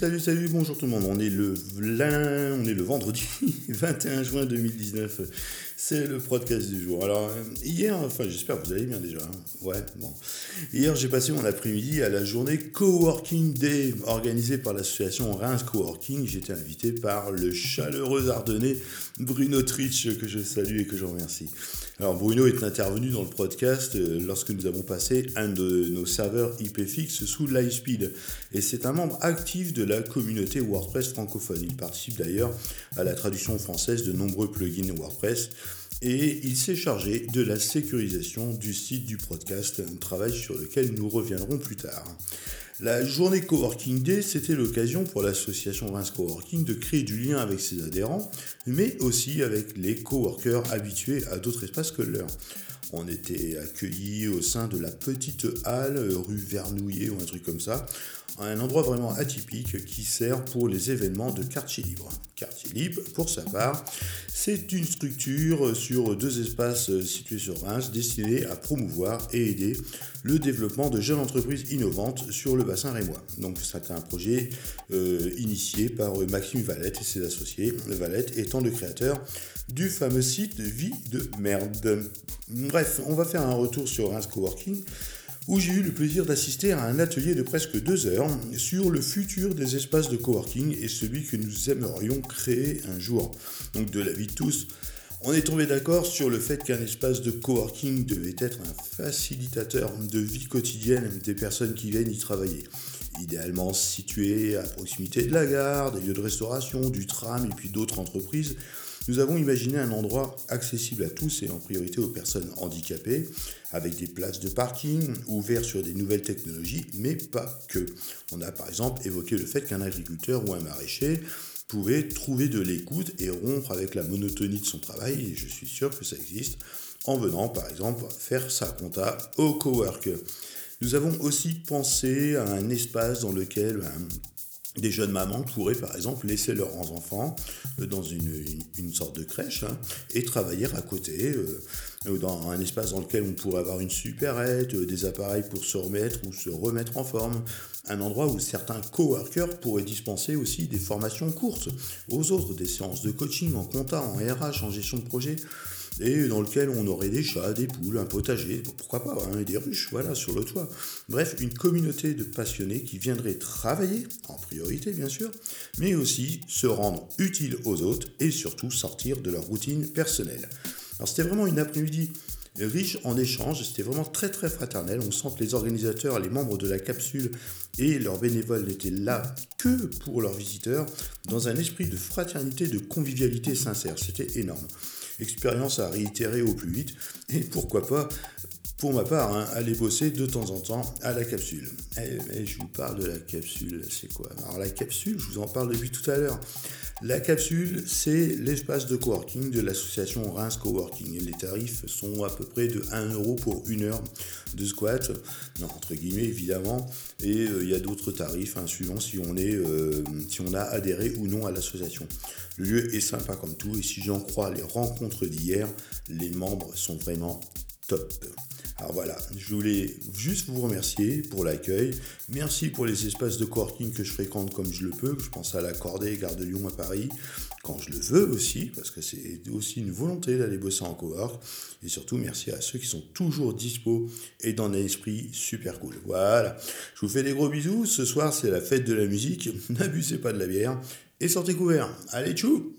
salut, salut, bonjour tout le monde. On est le, on est le vendredi 21 juin 2019. C'est le podcast du jour. Alors, hier, enfin, j'espère que vous allez bien déjà. Hein. Ouais, bon. Hier, j'ai passé mon après-midi à la journée Coworking Day organisée par l'association Reims Coworking. J'étais invité par le chaleureux ardennais Bruno Tritsch, que je salue et que je remercie. Alors, Bruno est intervenu dans le podcast euh, lorsque nous avons passé un de nos serveurs IP sous Lightspeed. Et c'est un membre actif de la communauté WordPress francophone. Il participe d'ailleurs à la traduction française de nombreux plugins WordPress et il s'est chargé de la sécurisation du site du podcast, un travail sur lequel nous reviendrons plus tard. La journée Coworking Day, c'était l'occasion pour l'association Reims Coworking de créer du lien avec ses adhérents, mais aussi avec les coworkers habitués à d'autres espaces que le leur. On était accueillis au sein de la petite halle rue Vernouillet ou un truc comme ça, un endroit vraiment atypique qui sert pour les événements de quartier libre. Quartier libre, pour sa part, c'est une structure sur deux espaces situés sur Reims destinée à promouvoir et aider le développement de jeunes entreprises innovantes sur le bassin rémois. Donc c'est un projet euh, initié par Maxime Valette et ses associés, Valette étant le créateur du fameux site Vie de merde. Bref, on va faire un retour sur Reims Coworking où j'ai eu le plaisir d'assister à un atelier de presque deux heures sur le futur des espaces de coworking et celui que nous aimerions créer un jour. Donc de l'avis de tous, on est tombé d'accord sur le fait qu'un espace de coworking devait être un facilitateur de vie quotidienne des personnes qui viennent y travailler. Idéalement situé à proximité de la gare, des lieux de restauration, du tram et puis d'autres entreprises nous avons imaginé un endroit accessible à tous et en priorité aux personnes handicapées, avec des places de parking ouvertes sur des nouvelles technologies, mais pas que. On a par exemple évoqué le fait qu'un agriculteur ou un maraîcher pouvait trouver de l'écoute et rompre avec la monotonie de son travail, et je suis sûr que ça existe, en venant par exemple faire sa compta au cowork. Nous avons aussi pensé à un espace dans lequel des jeunes mamans pourraient par exemple laisser leurs enfants euh, dans une, sorte de crèche hein, et travailler à côté euh, dans un espace dans lequel on pourrait avoir une supérette, euh, des appareils pour se remettre ou se remettre en forme, un endroit où certains coworkers pourraient dispenser aussi des formations courtes aux autres, des séances de coaching en compta, en RH, en gestion de projet et dans lequel on aurait des chats, des poules, un potager, pourquoi pas, hein, des ruches, voilà, sur le toit. Bref, une communauté de passionnés qui viendraient travailler, en priorité bien sûr, mais aussi se rendre utile aux autres et surtout sortir de leur routine personnelle. Alors c'était vraiment une après-midi riche en échanges, c'était vraiment très très fraternel. On sent que les organisateurs, les membres de la capsule et leurs bénévoles n'étaient là que pour leurs visiteurs, dans un esprit de fraternité, de convivialité sincère. C'était énorme expérience à réitérer au plus vite, et pourquoi pas, pour ma part, hein, aller bosser de temps en temps à la capsule. Et, eh, je vous parle de la capsule, c'est quoi? Alors la capsule, je vous en parle depuis tout à l'heure. La capsule, c'est l'espace de coworking de l'association Reims Coworking. Les tarifs sont à peu près de 1 euro pour une heure de squat, entre guillemets évidemment. Et euh, il y a d'autres tarifs hein, suivant si on, euh, si on a adhéré ou non à l'association. Le lieu est sympa comme tout et si j'en crois les rencontres d'hier, les membres sont vraiment Alors voilà, je voulais juste vous remercier pour l'accueil. Merci pour les espaces de coworking que je fréquente comme je le peux. Je pense à la Cordée, Gare de Lyon à Paris, quand je le veux aussi, parce que c'est aussi une volonté d'aller bosser en cowork. Et surtout, merci à ceux qui sont toujours dispo et dans un esprit super cool. Voilà, je vous fais des gros bisous. Ce soir, c'est la fête de la musique. N'abusez pas de la bière et sortez couverts. Allez, tchou